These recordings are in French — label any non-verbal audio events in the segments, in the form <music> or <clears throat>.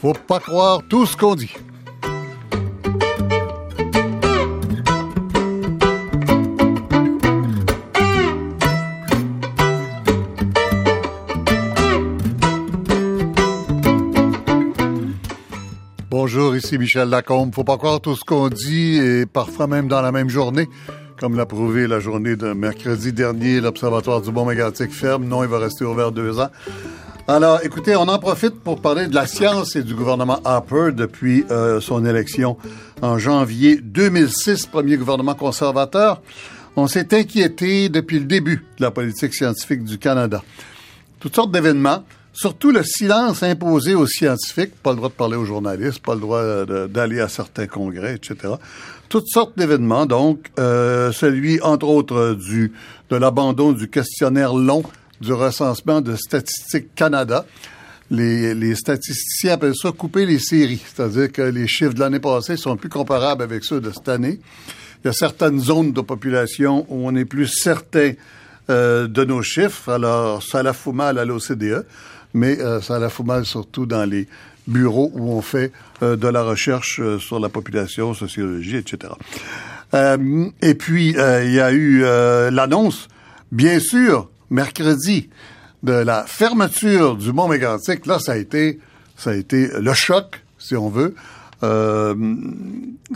Faut pas croire tout ce qu'on dit. Ici Michel Lacombe. Faut pas croire tout ce qu'on dit et parfois même dans la même journée. Comme l'a prouvé la journée de mercredi dernier, l'Observatoire du Bon mégantic ferme. Non, il va rester ouvert deux ans. Alors, écoutez, on en profite pour parler de la science et du gouvernement Harper depuis euh, son élection en janvier 2006, premier gouvernement conservateur. On s'est inquiété depuis le début de la politique scientifique du Canada. Toutes sortes d'événements, surtout le silence imposé aux scientifiques, pas le droit de parler aux journalistes, pas le droit d'aller à certains congrès, etc. Toutes sortes d'événements, donc euh, celui, entre autres, du de l'abandon du questionnaire long du recensement de Statistique Canada. Les, les, statisticiens appellent ça couper les séries, c'est-à-dire que les chiffres de l'année passée sont plus comparables avec ceux de cette année. Il y a certaines zones de population où on est plus certain euh, de nos chiffres. Alors, ça la fout mal à l'OCDE, mais euh, ça la fout mal surtout dans les bureaux où on fait euh, de la recherche euh, sur la population, sociologie, etc. Et puis, il y a eu l'annonce, bien sûr, mercredi de la fermeture du Mont Mégantic, là, ça a été, ça a été le choc, si on veut,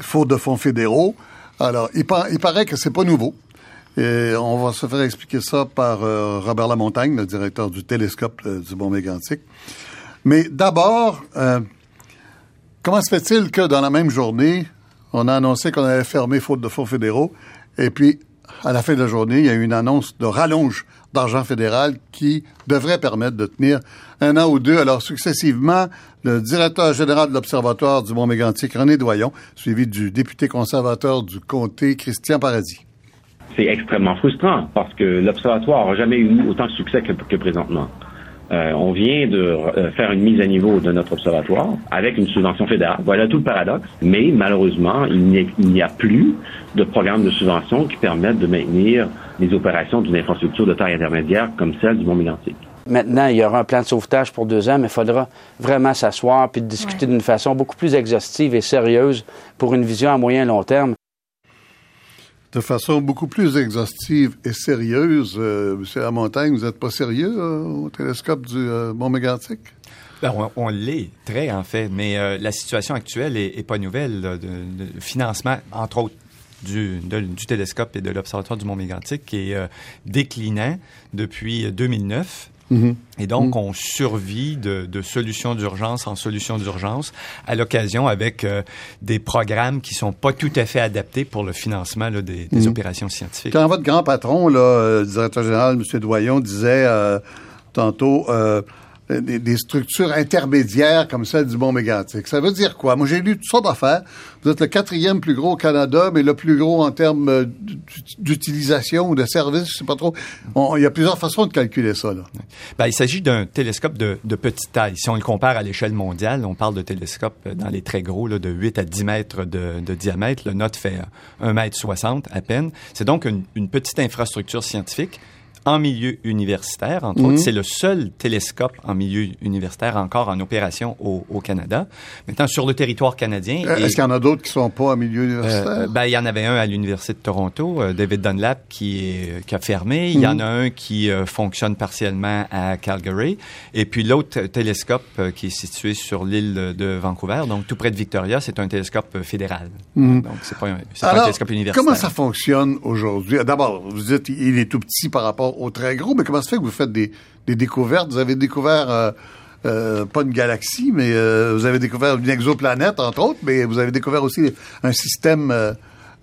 faute de fonds fédéraux. Alors, il, il paraît que c'est pas nouveau. Et on va se faire expliquer ça par euh, Robert Lamontagne, le directeur du télescope euh, du Mont Mégantic. Mais d'abord, euh, comment se fait-il que dans la même journée, on a annoncé qu'on allait fermer faute de fonds fédéraux, et puis à la fin de la journée, il y a eu une annonce de rallonge d'argent fédéral qui devrait permettre de tenir un an ou deux. Alors, successivement, le directeur général de l'Observatoire du Mont-Mégantic, René Doyon, suivi du député conservateur du comté, Christian Paradis. C'est extrêmement frustrant parce que l'Observatoire n'a jamais eu autant de succès que, que présentement. Euh, on vient de euh, faire une mise à niveau de notre observatoire avec une subvention fédérale. Voilà tout le paradoxe. Mais malheureusement, il n'y a plus de programme de subvention qui permettent de maintenir les opérations d'une infrastructure de taille intermédiaire comme celle du Mont-Mégantic. Maintenant, il y aura un plan de sauvetage pour deux ans, mais il faudra vraiment s'asseoir puis discuter d'une façon beaucoup plus exhaustive et sérieuse pour une vision à moyen et long terme de façon beaucoup plus exhaustive et sérieuse. Euh, Monsieur Lamontagne, vous n'êtes pas sérieux euh, au télescope du euh, Mont Mégantic? Ben, on, l'est, très en fait, mais euh, la situation actuelle est, pas nouvelle. de, financement, entre autres, du, du télescope et de l'Observatoire du Mont Mégantic qui est déclinant depuis 2009. Mm-hmm. Et donc, mm-hmm. on survit de, de solution d'urgence en solution d'urgence à l'occasion avec euh, des programmes qui sont pas tout à fait adaptés pour le financement là, des, des mm-hmm. opérations scientifiques. Quand votre grand patron, là, euh, le directeur général, M. Doyon, disait euh, tantôt des, structures intermédiaires comme celle du Mont Mégantic. Ça veut dire quoi? Moi, j'ai lu toutes sortes d'affaires. Vous êtes le quatrième plus gros au Canada, mais le plus gros en termes euh, d'utilisation ou de service, je sais pas trop. il y a plusieurs façons de calculer ça. Là. Ben, il s'agit d'un télescope de, petite taille. Si on le compare à l'échelle mondiale, on parle de télescopes euh, dans les très gros, là, de 8 à 10 mètres de, diamètre. Le nôtre fait 1 mètre 60 à peine. C'est donc une petite infrastructure scientifique en milieu universitaire. Entre autres, mhm. c'est le seul télescope en milieu universitaire encore en opération au, au Canada. Maintenant, sur le territoire canadien... Euh, est-ce qu'il y en a d'autres qui sont pas en milieu universitaire? Euh, ben, il y en avait un à l'Université de Toronto, euh, David Dunlap, qui, est, qui a fermé. Il y en mhm. a un qui fonctionne partiellement à Calgary. Et puis l'autre télescope qui est situé sur l'île de Vancouver, donc tout près de Victoria, c'est un télescope fédéral. Mhm. Donc, c'est pas, un, pas un télescope universitaire. Comment ça fonctionne aujourd'hui? D'abord, vous dites il est tout petit par rapport au très gros, mais comment se fait que vous faites des, découvertes? Vous avez découvert, euh, euh, pas une galaxie, mais euh, vous avez découvert une exoplanète, entre autres, mais vous avez découvert aussi un système...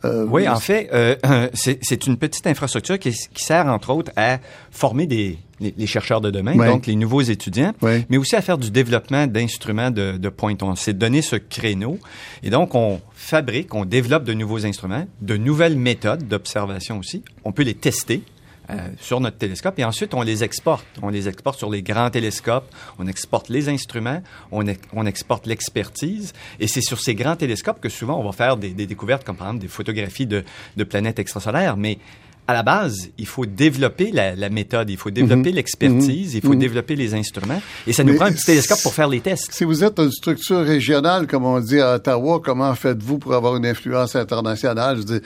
oui, en fait, <clears throat> c'est une petite infrastructure qui, sert, entre autres, à former des, les, chercheurs de demain, donc les nouveaux étudiants, mais aussi à faire du développement d'instruments de, de pointe. On s'est donné ce créneau. Et donc, on fabrique, on développe de nouveaux instruments, de nouvelles méthodes d'observation aussi. On peut les tester euh, sur notre télescope et ensuite on les exporte. On les exporte sur les grands télescopes, on exporte les instruments, on, on exporte l'expertise et c'est sur ces grands télescopes que souvent on va faire des, des découvertes comme par exemple des photographies de, de planètes extrasolaires. Mais à la base, il faut développer la, la méthode, il faut développer Mhm. l'expertise, il faut Mhm. développer les instruments. Et ça nous Mais prend un petit télescope pour faire les tests. Si vous êtes une structure régionale, comme on dit à Ottawa, comment faites-vous pour avoir une influence internationale? Je dis,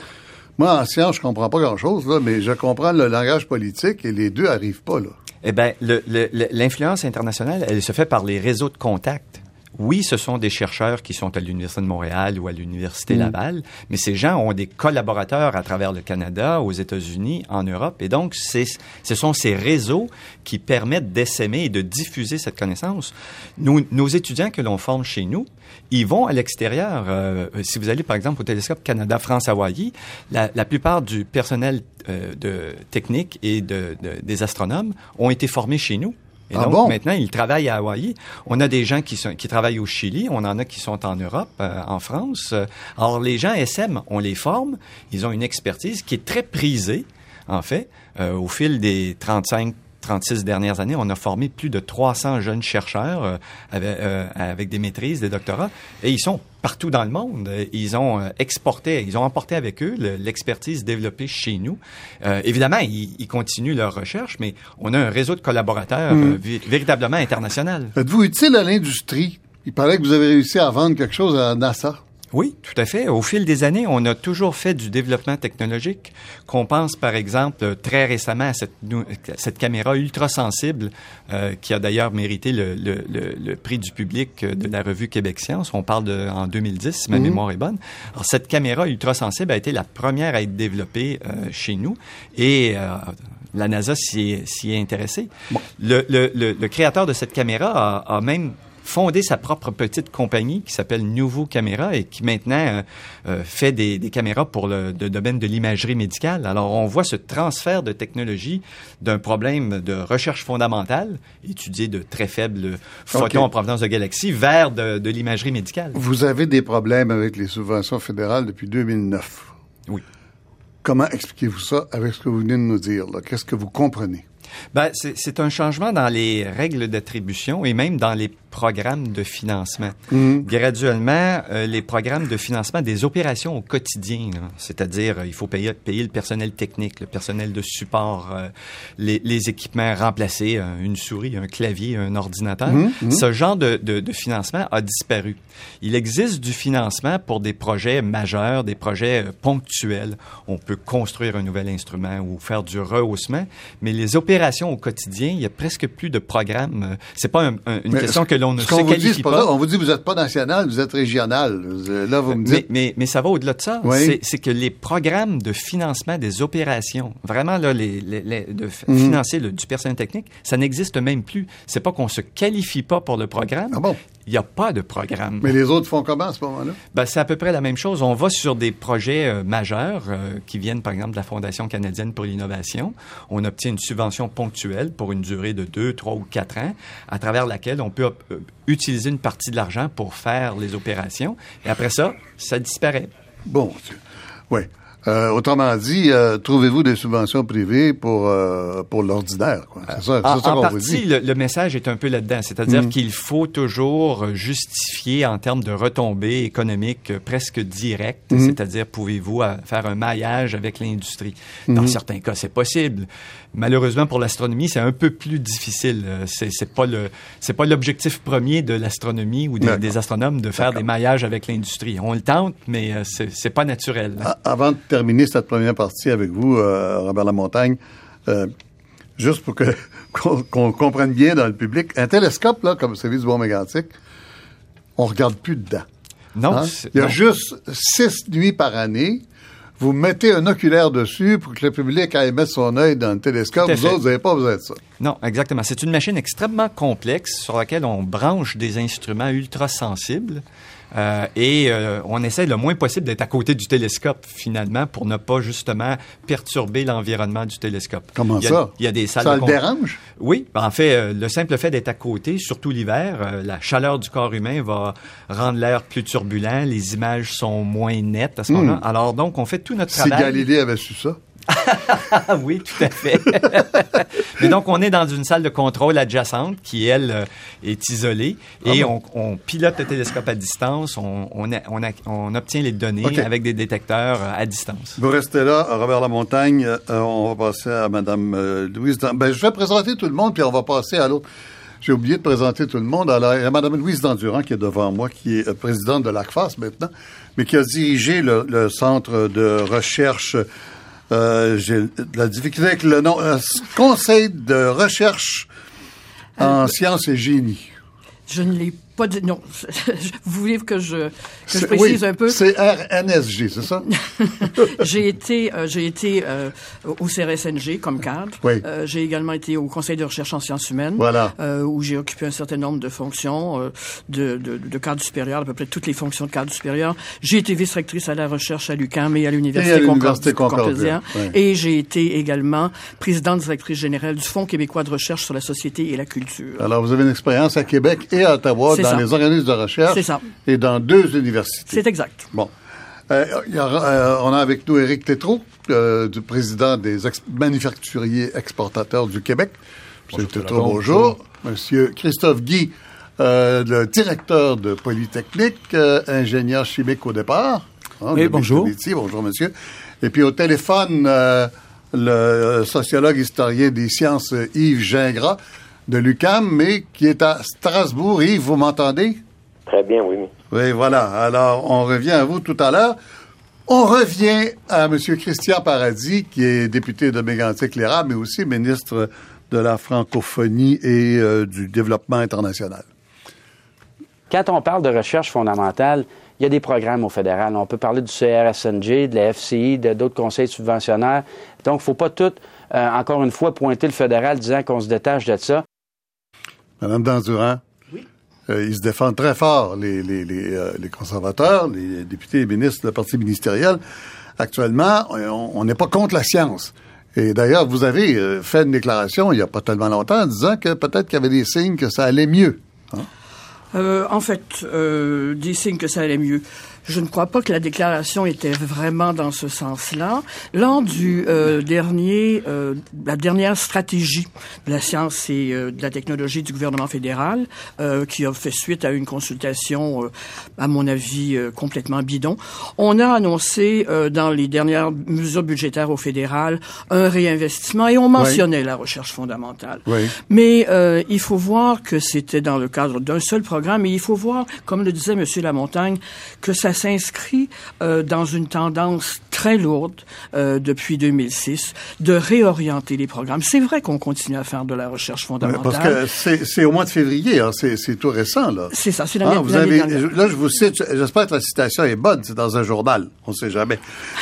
moi, en science, je comprends pas grand-chose, mais je comprends le langage politique et les deux arrivent pas, là. Eh bien, l'influence internationale, elle se fait par les réseaux de contacts. Oui, ce sont des chercheurs qui sont à l'Université de Montréal ou à l'Université Mm. Laval, mais ces gens ont des collaborateurs à travers le Canada, aux États-Unis, en Europe, et donc ce sont ces réseaux qui permettent d'essaimer et de diffuser cette connaissance. Nous, nos étudiants que l'on forme chez nous, ils vont à l'extérieur. Euh, si vous allez, par exemple, au télescope Canada-France-Hawaii, la, la plupart du personnel euh, de technique et de, de- des astronomes ont été formés chez nous. Et Ah donc, bon? maintenant, ils travaillent à Hawaï. On a des gens qui, sont, qui travaillent au Chili. On en a qui sont en Europe, euh, en France. Alors, les gens SM, on les forme. Ils ont une expertise qui est très prisée, en fait. Euh, au fil des 35 36 dernières années, on a formé plus de 300 jeunes chercheurs euh, avec, euh, avec des maîtrises, des doctorats, et ils sont partout dans le monde. Ils ont euh, exporté, ils ont emporté avec eux le- l'expertise développée chez nous. Euh, évidemment, ils, ils continuent leur recherche, mais on a un réseau de collaborateurs Mm. euh, vé- véritablement international. Êtes-vous utile à l'industrie? Il paraît que vous avez réussi à vendre quelque chose à NASA. Oui, tout à fait. Au fil des années, on a toujours fait du développement technologique. Qu'on pense, par exemple, euh, très récemment à cette, cette caméra ultra sensible, euh, qui a d'ailleurs mérité le, le- le- le prix du public euh, de la revue Québec Science. On parle de en 2010, si ma Mhm. mémoire est bonne. Alors, cette caméra ultra sensible a été la première à être développée euh, chez nous et euh, la NASA s'y est, est intéressée. Le, le- le- le créateur de cette caméra a, a même fondé sa propre petite compagnie qui s'appelle Nouveau Caméra et qui maintenant euh, euh, fait des, des caméras pour le, le domaine de l'imagerie médicale. Alors on voit ce transfert de technologie d'un problème de recherche fondamentale, étudier de très faibles photons en provenance de galaxies, vers de, de l'imagerie médicale. Vous avez des problèmes avec les subventions fédérales depuis 2009. Oui. Comment expliquez-vous ça avec ce que vous venez de nous dire? Qu'est-ce que vous comprenez? Ben, c'est un changement dans les règles d'attribution et même dans les programmes de financement. Mhm. Graduellement, euh, les programmes de financement des opérations au quotidien, c'est-à-dire euh, il faut payer, payer le personnel technique, le personnel de support, euh, les, les équipements remplacés, une souris, un clavier, un ordinateur. Mhm, mhm. Ce genre de, de, de financement a disparu. Il existe du financement pour des projets majeurs, des projets ponctuels. On peut construire un nouvel instrument ou faire du rehaussement, mais les opérations au quotidien, il y a presque plus de programmes. C'est pas un- un- une Mais question ce- l'on ne se dit, pas. On vous dit, vous n'êtes pas national, vous êtes régional. Vous- Là, vous me Mais, dites... mais, mais ça va au-delà de ça. Oui. C'est- que les programmes de financement des opérations, vraiment là, les, les- les- de Mhm. financer le- du personnel technique, ça n'existe même plus. C'est pas qu'on se qualifie pas pour le programme. Ah bon? Il n'y a pas de programme. Mais les autres font comment à ce moment-là? Ben, c'est à peu près la même chose. On va sur des projets euh, majeurs euh, qui viennent, par exemple, de la Fondation canadienne pour l'innovation. On obtient une subvention ponctuelle pour une durée de deux, trois ou quatre ans, à travers laquelle on peut utiliser une partie de l'argent pour faire les opérations. Et après ça, ça disparaît. Bon, oui. Euh, autrement dit, euh, trouvez-vous des subventions privées pour euh, pour l'ordinaire. C'est ça, En, ça en qu'on vous partie, dit. le, le message est un peu là-dedans, c'est-à-dire Mm. qu'il faut toujours justifier en termes de retombées économiques euh, presque directes, Mm. c'est-à-dire pouvez-vous euh, faire un maillage avec l'industrie. Dans Mm. certains cas, c'est possible. Malheureusement pour l'astronomie, c'est un peu plus difficile. Euh, C'est c'est pas le c'est pas l'objectif premier de l'astronomie ou des, astronomes de faire des maillages avec l'industrie. On le tente, mais euh, c'est c'est pas naturel. Avant de terminer cette première partie avec vous, euh, Robert Lamontagne, euh, juste pour que <laughs> qu'on qu'on comprenne bien dans le public, un télescope là, comme celui du Bon mégantic, on regarde plus dedans. Non, Hein? Il y a non. juste six nuits par année. Vous mettez un oculaire dessus pour que le public aille mettre son œil dans le télescope. Vous fait. autres, vous n'avez pas besoin de ça. Non, exactement. C'est une machine extrêmement complexe sur laquelle on branche des instruments ultra sensibles. euh, et euh, on essaie le moins possible d'être à côté du télescope, finalement, pour ne pas justement perturber l'environnement du télescope. Comment Il y a- ça? Il y a des salles Ça de le dérange? Oui. En fait, euh, le simple fait d'être à côté, surtout l'hiver, la chaleur du corps humain va rendre l'air plus turbulent, les images sont moins nettes à ce moment-là. Alors donc, on fait tout notre Hmm. Si travail. Galilée avait su ça? <laughs> oui, tout à fait. <laughs> Mais donc, on est dans une salle de contrôle adjacente qui, elle, euh, est isolée et Ah bon? on, on pilote le télescope à distance, on, on, a- on, a- on obtient les données avec des détecteurs euh, à distance. Vous restez là, Robert Lamontagne. Euh, on va passer à Mme euh, Louise. Ben, je vais présenter tout le monde, puis on va passer à l'autre. J'ai oublié de présenter tout le monde. Alors, il y a Mme Louise Dandurand qui est devant moi, qui est euh, présidente de l'ACFAS maintenant, mais qui a dirigé le, le centre de recherche. Euh, J'ai de la difficulté avec le nom. euh, Conseil de recherche en sciences et génie. Je ne l'ai pas. Non. <laughs> Vous voulez que je, que je précise oui, un peu? C'est RNSG, c'est ça? <laughs> j'ai été, euh, j'ai été euh, au CRSNG comme cadre. Oui. Euh, j'ai également été au Conseil de recherche en sciences humaines, Voilà. où j'ai occupé un certain nombre de fonctions de, de, de cadre supérieur, à peu près toutes les fonctions de cadre supérieur. J'ai été vice-rectrice à la recherche à l'UQAM et à l'Université Et à l'Université Concordia. Concordia, oui. Et j'ai été également présidente directrice générale du Fonds québécois de recherche sur la société et la culture. Alors, vous avez une expérience à Québec et à Ottawa dans ça. les organismes de recherche ça. et dans deux universités. C'est exact. Bon. Euh, y euh, on a avec nous Éric Tétrault, euh, du président des ex- manufacturiers exportateurs du Québec. Monsieur Tétrault, bonjour. Monsieur Christophe Guy, euh, le directeur de Polytechnique, euh, ingénieur chimique au départ. Hein, Oui, bonjour. Bonjour, monsieur. Et puis au téléphone, euh, le sociologue historien des sciences Yves Gingras de l'UCAM, mais qui est à Strasbourg. Yves, vous m'entendez? Très bien, oui. Oui, voilà. Alors, on revient à vous tout à l'heure. On revient à M. Christian Paradis, qui est député de Mégantic-Lérard, mais aussi ministre de la francophonie et euh, du développement international. Quand on parle de recherche fondamentale, il y a des programmes au fédéral. On peut parler du CRSNG, de la FCI, de d'autres conseils subventionnaires. Donc, il ne faut pas tout, euh, encore une fois, pointer le fédéral disant qu'on se détache de ça. Madame Dandurand, oui. ils se défendent très fort, les, les, les, euh, les conservateurs, les députés et ministres du parti ministériel. Actuellement, on n'est pas contre la science. Et d'ailleurs, vous avez euh, fait une déclaration il n'y a pas tellement longtemps en disant que peut-être qu'il y avait des signes que ça allait mieux. Euh, en fait, euh, des signes que ça allait mieux. Je ne crois pas que la déclaration était vraiment dans ce sens-là. Lors du euh, dernier, euh, la dernière stratégie de la science et euh, de la technologie du gouvernement fédéral, euh, qui a fait suite à une consultation, euh, à mon avis, euh, complètement bidon, on a annoncé euh, dans les dernières mesures budgétaires au fédéral un réinvestissement et on mentionnait la recherche fondamentale. Oui. Mais euh, il faut voir que c'était dans le cadre d'un seul programme et il faut voir, comme le disait M. Lamontagne, que ça s'inscrit euh, dans une tendance très lourde euh, depuis 2006 de réorienter les programmes. C'est vrai qu'on continue à faire de la recherche fondamentale. Parce que c'est au mois de février, hein, c'est tout récent. là. C'est ça, c'est l'année Ah, vous avez, là, je vous cite, j'espère que la citation est bonne, c'est dans un journal, on ne sait jamais.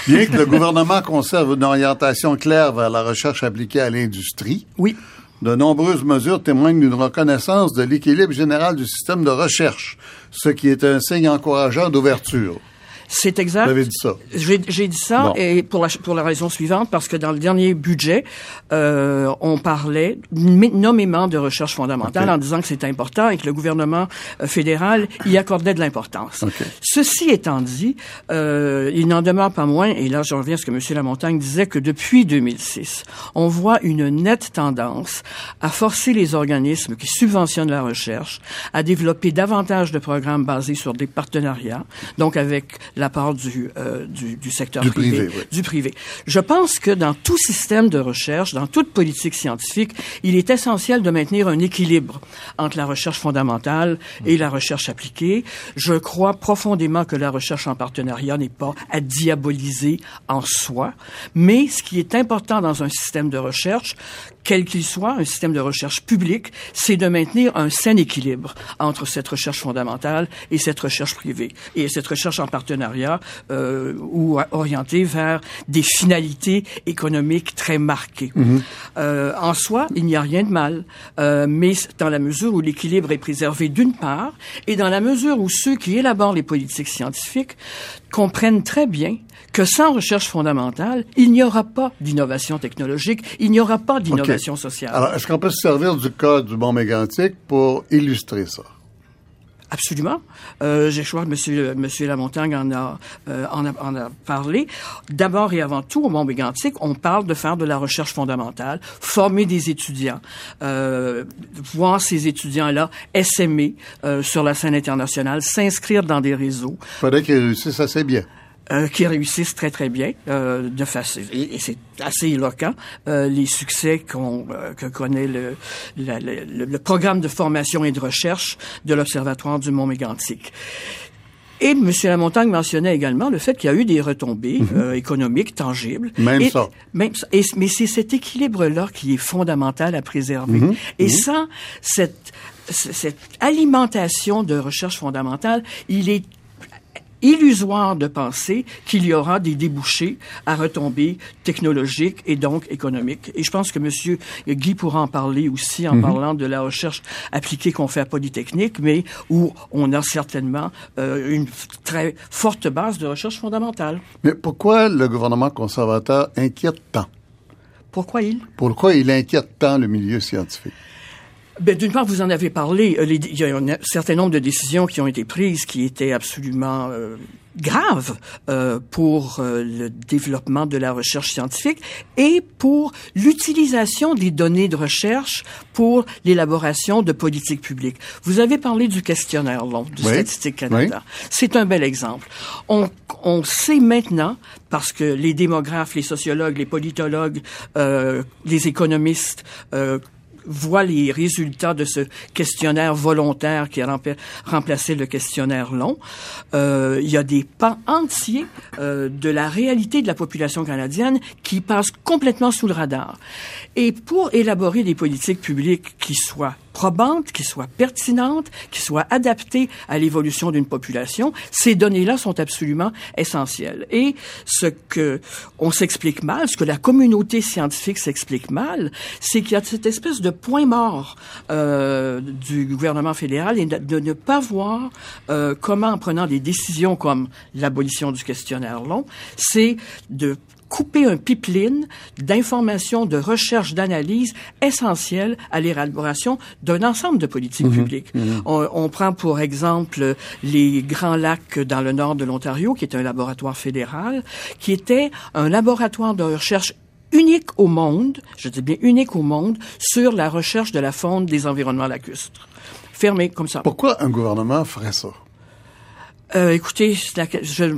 Bien que le gouvernement conserve une orientation claire vers la recherche appliquée à l'industrie, Oui. de nombreuses mesures témoignent d'une reconnaissance de l'équilibre général du système de recherche, ce qui est un signe encourageant d'ouverture. C'est exact. Vous avez dit ça. J'ai j'ai dit ça Bon. et pour la, pour la raison suivante, parce que dans le dernier budget, euh, on parlait nommément de recherche fondamentale en disant que c'était important et que le gouvernement euh, fédéral y accordait de l'importance. Ceci étant dit, euh, il n'en demeure pas moins, et là je reviens à ce que M. Lamontagne disait, que depuis 2006, on voit une nette tendance à forcer les organismes qui subventionnent la recherche à développer davantage de programmes basés sur des partenariats, donc avec l'apport du, euh, du, du secteur Du privé, privé, oui. du privé. Je pense que dans tout système de recherche, dans toute politique scientifique, il est essentiel de maintenir un équilibre entre la recherche fondamentale et la recherche appliquée. Je crois profondément que la recherche en partenariat n'est pas à diaboliser en soi, mais ce qui est important dans un système de recherche, quel qu'il soit, un système de recherche publique, c'est de maintenir un sain équilibre entre cette recherche fondamentale et cette recherche privée, et cette recherche en partenariat euh, ou orientée vers des finalités économiques très marquées. Euh, en soi, il n'y a rien de mal, euh, mais dans la mesure où l'équilibre est préservé d'une part, et dans la mesure où ceux qui élaborent les politiques scientifiques comprennent très bien que sans recherche fondamentale, il n'y aura pas d'innovation technologique, il n'y aura pas d'innovation sociale. Alors, est-ce qu'on peut se servir du cas du Mont Mégantic pour illustrer ça? Absolument. Euh, je crois que Monsieur, Monsieur Lamontagne en a, euh, en a, en a parlé. D'abord et avant tout, au mont mégantic on parle de faire de la recherche fondamentale, former des étudiants, euh, voir ces étudiants-là essaimer euh, sur la scène internationale, s'inscrire dans des réseaux. Faudrait qu'ils réussissent assez bien. Euh, qui réussissent très très bien euh, de façon et, c'est assez éloquent euh, les succès qu'on euh, que connaît le, la, le, le, programme de formation et de recherche de l'observatoire du Mont Mégantic. Et M. Lamontagne mentionnait également le fait qu'il y a eu des retombées mm-hmm. économiques tangibles. Même et, ça. Même ça. Et, mais c'est cet équilibre-là qui est fondamental à préserver. Mm-hmm. Et sans cette, cette alimentation de recherche fondamentale, il est illusoire de penser qu'il y aura des débouchés à retombées technologiques et donc économiques. Et je pense que Monsieur Guy pourra en parler aussi en mm -hmm. parlant de la recherche appliquée qu'on fait à Polytechnique, mais où on a certainement euh, une très forte base de recherche fondamentale. Mais pourquoi le gouvernement conservateur inquiète tant? Pourquoi il? Pourquoi il inquiète tant le milieu scientifique? Ben, D'une part, vous en avez parlé. Euh, il y a un certain nombre de décisions qui ont été prises qui étaient absolument euh, graves euh, pour euh, le développement de la recherche scientifique et pour l'utilisation des données de recherche pour l'élaboration de politiques publiques. Vous avez parlé du questionnaire long du oui. Statistique Canada. Oui. C'est un bel exemple. On, on sait maintenant, parce que les démographes, les sociologues, les politologues, euh, les économistes voit les résultats de ce questionnaire volontaire qui a remplacé le questionnaire long. Euh, il y a des pans entiers euh, de la réalité de la population canadienne qui passent complètement sous le radar. Et pour élaborer des politiques publiques qui soient probantes, qui soient pertinentes, qui soient adaptées à l'évolution d'une population, ces données-là sont absolument essentielles. Et ce que on s'explique mal, ce que la communauté scientifique s'explique mal, c'est qu'il y a cette espèce de point mort euh, du gouvernement fédéral et de ne pas voir euh, comment, en prenant des décisions comme l'abolition du questionnaire long, c'est de couper un pipeline d'informations, de recherche, d'analyse essentielles à l'élaboration d'un ensemble de politiques Mhm. mmh, publiques. Mmh. On, on, prend pour exemple les Grands Lacs dans le nord de l'Ontario, qui est un laboratoire fédéral, qui était un laboratoire de recherche unique au monde, je dis bien unique au monde, sur la recherche de la faune des environnements lacustres. Fermé comme ça. Pourquoi un gouvernement ferait ça? Euh, écoutez, je,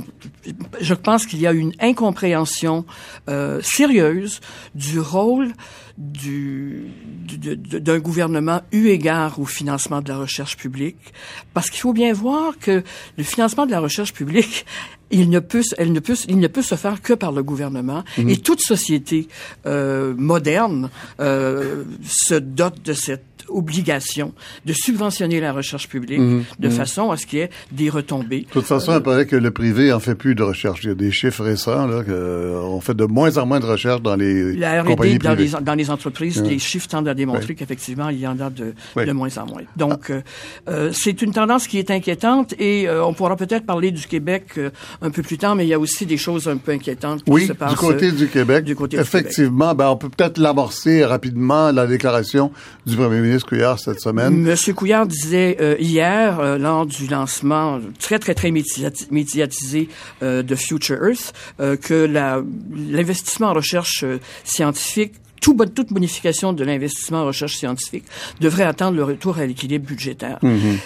je pense qu'il y a une incompréhension euh, sérieuse du rôle du, d'un gouvernement eu égard au financement de la recherche publique, parce qu'il faut bien voir que le financement de la recherche publique il ne peut, elle ne peut, il ne peut se faire que par le gouvernement. Mmh. Et toute société euh, moderne euh, se dote de cette obligation de subventionner la recherche publique mmh, de mmh. façon à ce qu'il y ait des retombées. De toute façon, il paraît que le privé en fait plus de recherche. Il y a des chiffres récents là, que on fait de moins en moins de recherche dans les la compagnies dans privées. les, dans les entreprises, les chiffres tendent à démontrer qu'effectivement, il y en a de, de moins en moins. Donc, euh, euh, c'est une tendance qui est inquiétante et euh, on pourra peut-être parler du Québec euh, un peu plus tard, mais il y a aussi des choses un peu inquiétantes qui Oui, se passent du côté euh, du Québec. du côté du Effectivement, ben, on peut peut-être l'amorcer rapidement, la déclaration du premier ministre Couillard cette semaine. Monsieur Couillard disait euh, hier, euh, lors du lancement très, très, très médiati- médiatisé euh, de Future Earth, que l'investissement en recherche scientifique toute bonification de l'investissement en recherche scientifique devrait attendre le retour à l'équilibre budgétaire.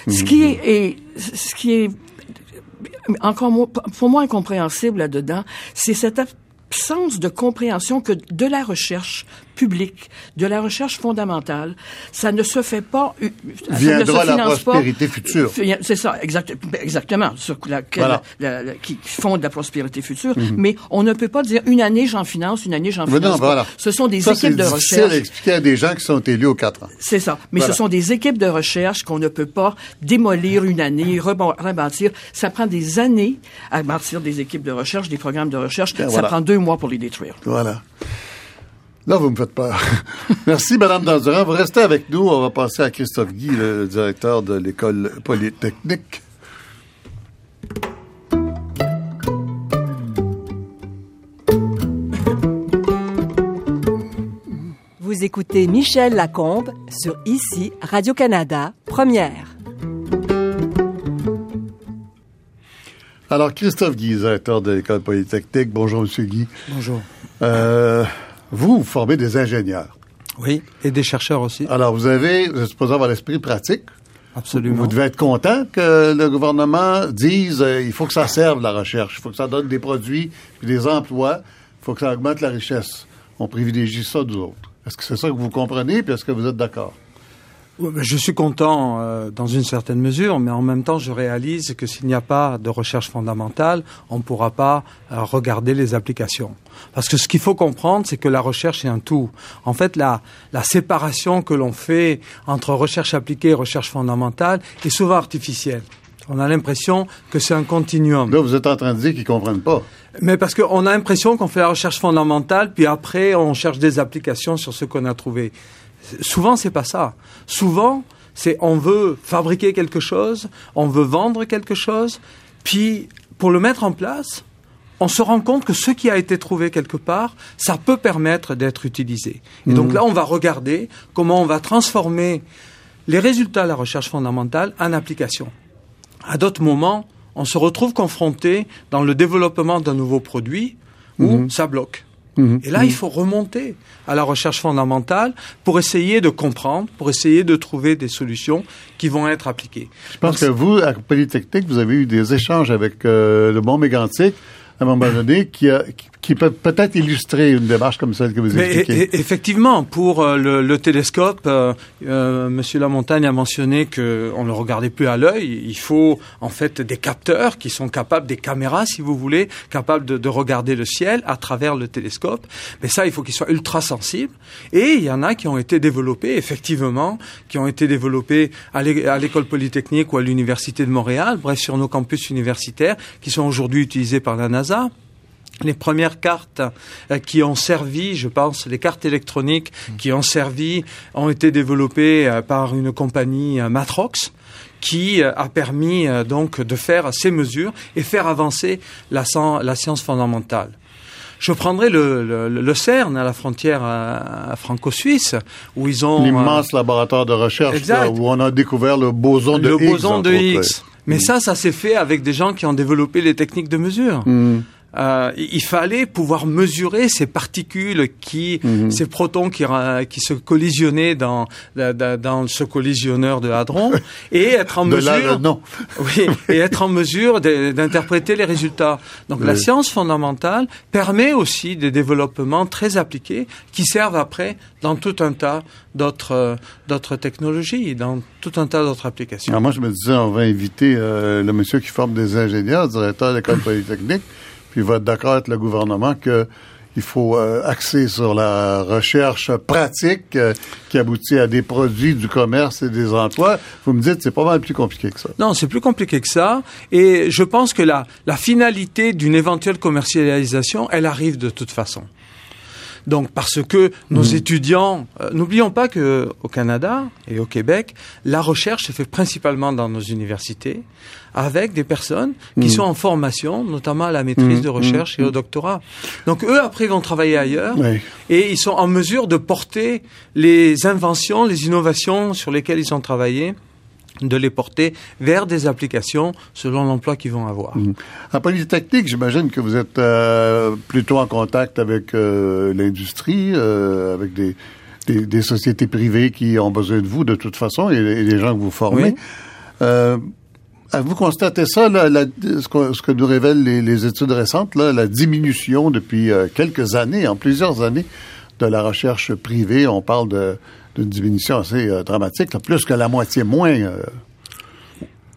ce qui est, est- ce qui est encore mo- pour moi incompréhensible là-dedans, c'est cette absence de compréhension que de la recherche publique, de la recherche fondamentale, ça ne se fait pas. euh, ça ne Viendra se la finance pas- prospérité future. C'est ça, exact, exactement, sur laquelle, Voilà. la- la- qui fonde la prospérité future. Mais on ne peut pas dire une année j'en finance, une année j'en finance non, pas. voilà. Ce sont des Ça, c'est équipes de recherche. expliquer à des gens qui sont élus aux quatre ans. C'est ça. Mais Voilà. ce sont des équipes de recherche qu'on ne peut pas démolir une année, rebâtir. Ça prend des années à bâtir des équipes de recherche, des programmes de recherche. Bien, ça prend deux mois pour les détruire. Voilà. Là, vous me faites peur. <laughs> Merci, Madame Danduran. Vous restez avec nous. On va passer à Christophe Guy, le directeur de l'École polytechnique. Vous écoutez Michel Lacombe sur ICI Radio-Canada, première. Alors, Christophe Guy, directeur de l'École polytechnique. Bonjour, Monsieur Guy. Bonjour. Euh, vous, vous formez des ingénieurs. Oui, et des chercheurs aussi. Alors, vous avez, êtes supposé avoir l'esprit pratique. Absolument. Vous devez être content que le gouvernement dise euh, il faut que ça serve la recherche, il faut que ça donne des produits puis des emplois, il faut que ça augmente la richesse. On privilégie ça d'autres. autres. Est-ce que c'est ça que vous comprenez puis est-ce que vous êtes d'accord? Je suis content euh, dans une certaine mesure, mais en même temps, je réalise que s'il n'y a pas de recherche fondamentale, on ne pourra pas euh, regarder les applications. Parce que ce qu'il faut comprendre, c'est que la recherche est un tout. En fait, la, la séparation que l'on fait entre recherche appliquée et recherche fondamentale est souvent artificielle. On a l'impression que c'est un continuum. Là, vous êtes en train de dire qu'ils comprennent pas. Mais parce qu'on a l'impression qu'on fait la recherche fondamentale, puis après, on cherche des applications sur ce qu'on a trouvé. Souvent, c'est pas ça. Souvent, c'est on veut fabriquer quelque chose, on veut vendre quelque chose, puis pour le mettre en place, on se rend compte que ce qui a été trouvé quelque part, ça peut permettre d'être utilisé. Et donc là, on va regarder comment on va transformer les résultats de la recherche fondamentale en application. À d'autres moments, on se retrouve confronté dans le développement d'un nouveau produit où ça bloque. Mhm. Et là, il faut remonter à la recherche fondamentale pour essayer de comprendre, pour essayer de trouver des solutions qui vont être appliquées. Je pense que vous, à Polytechnique, vous avez eu des échanges avec euh, le bon mégantique à un moment donné qui, a, qui, qui peut peut-être illustrer une démarche comme celle que vous expliquez. e- e- effectivement, pour euh, le, le télescope, euh, euh, Monsieur Lamontagne a mentionné que on ne le regardait plus à l'œil. Il faut en fait des capteurs qui sont capables, des caméras, si vous voulez, capables de, de regarder le ciel à travers le télescope. Mais ça, il faut qu'ils soient ultra sensibles. Et il y en a qui ont été développés, effectivement, qui ont été développés à l'école polytechnique ou à l'université de Montréal, bref, sur nos campus universitaires, qui sont aujourd'hui utilisés par la NASA les premières cartes euh, qui ont servi, je pense, les cartes électroniques qui ont servi, ont été développées euh, par une compagnie euh, Matrox qui a permis donc de faire ces mesures et faire avancer la, science fondamentale. Je prendrai le, le, le CERN à la frontière euh, franco-suisse où ils ont euh, L'immense laboratoire de recherche Exact. où on a découvert le boson de le Higgs. boson de. Higgs. Mais ça, ça s'est fait avec des gens qui ont développé les techniques de mesure. Hmm. Euh, il fallait pouvoir mesurer ces particules qui, Mhm. ces protons qui, qui se collisionnaient dans, dans, dans ce collisionneur de hadrons et être en De là, mesure, le nom. <laughs> oui, et être en mesure d'interpréter les résultats. Donc la science fondamentale permet aussi des développements très appliqués qui servent après dans tout un tas d'autres d'autres technologies, dans tout un tas d'autres applications. Alors moi, je me disais, on va inviter euh, le monsieur qui forme des ingénieurs, directeur de l'école polytechnique, puis va être d'accord avec le gouvernement que il faut euh, axer sur la recherche pratique euh, qui aboutit à des produits, du commerce et des emplois. Vous me dites, c'est pas mal plus compliqué que ça. Non, c'est plus compliqué que ça. Et je pense que la finalité d'une éventuelle commercialisation, elle arrive de toute façon. Donc, parce que nos étudiants, euh, n'oublions pas que au Canada et au Québec, la recherche se fait principalement dans nos universités, avec des personnes qui sont en formation, notamment à la maîtrise de recherche et au doctorat. Donc, eux, après, ils vont travailler ailleurs Oui. et ils sont en mesure de porter les inventions, les innovations sur lesquelles ils ont travaillé de les porter vers des applications selon l'emploi qu'ils vont avoir. À Polytechnique, j'imagine que vous êtes euh, plutôt en contact avec euh, l'industrie, euh, avec des, des, des sociétés privées qui ont besoin de vous de toute façon et, et les gens que vous formez. Oui. Euh, Avez-vous constaté ça, là, la- ce, que, ce que nous révèlent les, les études récentes, là, la diminution depuis quelques années, en plusieurs années, de la recherche privée? On parle de d'une diminution assez euh, dramatique, là, plus que la moitié moins. euh.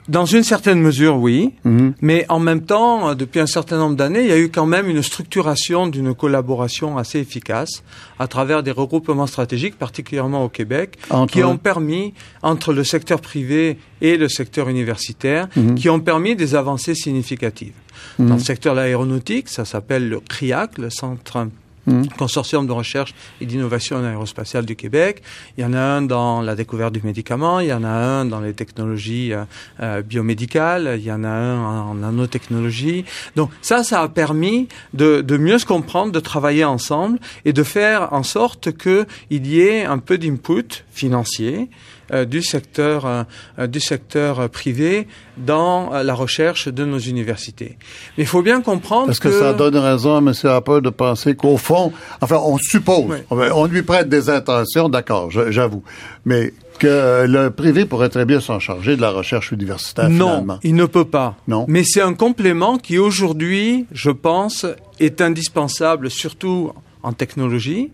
Dans une certaine mesure, oui. Mhm. Mais en même temps, euh, depuis un certain nombre d'années, il y a eu quand même une structuration d'une collaboration assez efficace à travers des regroupements stratégiques, particulièrement au Québec, Entre- qui ont permis, entre le secteur privé et le secteur universitaire, Mhm. qui ont permis des avancées significatives. Dans le secteur de l'aéronautique, ça s'appelle le CRIAC, le Centre Mhm. consortium de recherche et d'innovation aérospatiale du Québec. Il y en a un dans la découverte du médicament, il y en a un dans les technologies euh, euh, biomédicales, il y en a un en nanotechnologie. Donc ça, ça a permis de, mieux se comprendre, de travailler ensemble et de faire en sorte qu'il y ait un peu d'input financier euh, du secteur du secteur privé dans la recherche de nos universités. Mais il faut bien comprendre Est-ce que, ça donne raison à M. Harper de penser qu'au fond, enfin, on suppose, on lui prête des intentions, d'accord, j'avoue, mais que le privé pourrait très bien s'en charger de la recherche universitaire non, il ne peut pas. Non. Mais c'est un complément qui aujourd'hui, je pense, est indispensable, surtout en technologie,